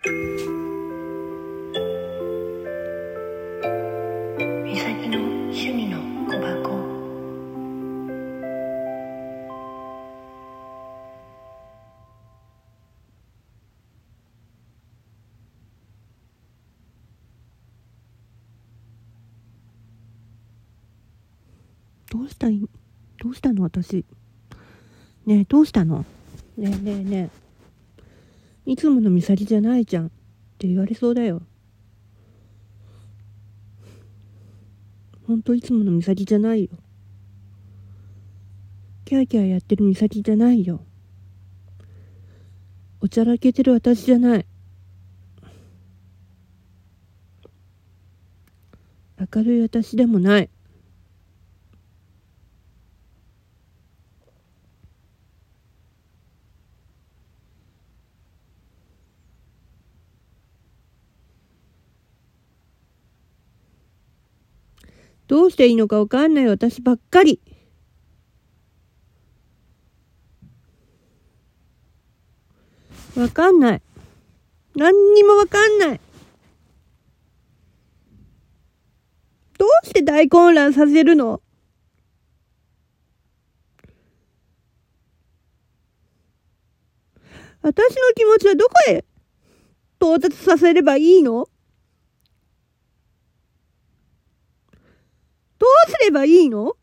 美咲の趣味の小箱。どうしたいどうしたの私。ねえどうしたの？ねえねえねえいつもの美咲じゃないじゃんって言われそうだよ。ほんといつもの美咲じゃないよ。キャーキャーやってる美咲じゃないよ。おちゃらけてる私じゃない。明るい私でもない。どうしていいのかわかんない私ばっかり。わかんない。何にもわかんない。どうして大混乱させるの？私の気持ちはどこへ到達させればいいのどうすればいいの？